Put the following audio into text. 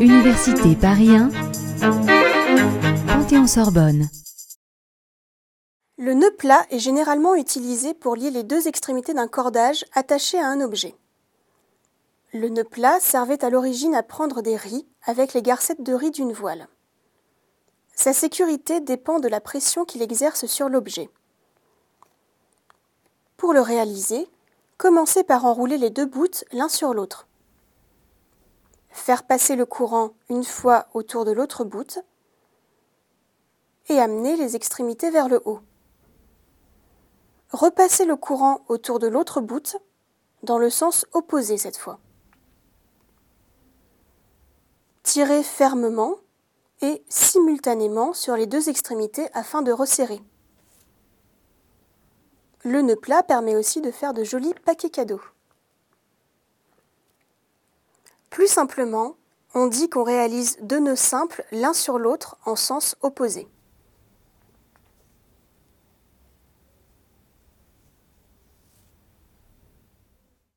Université Paris 1, Panthéon-Sorbonne. Le nœud plat est généralement utilisé pour lier les deux extrémités d'un cordage attaché à un objet. Le nœud plat servait à l'origine à prendre des riz avec les garcettes de riz d'une voile. Sa sécurité dépend de la pression qu'il exerce sur l'objet. Pour le réaliser, commencez par enrouler les deux bouts l'un sur l'autre. Faire passer le courant une fois autour de l'autre bout et amener les extrémités vers le haut. Repassez le courant autour de l'autre bout dans le sens opposé cette fois. Tirez fermement et simultanément sur les deux extrémités afin de resserrer. Le nœud plat permet aussi de faire de jolis paquets cadeaux. Plus simplement, on dit qu'on réalise deux nœuds simples l'un sur l'autre en sens opposé.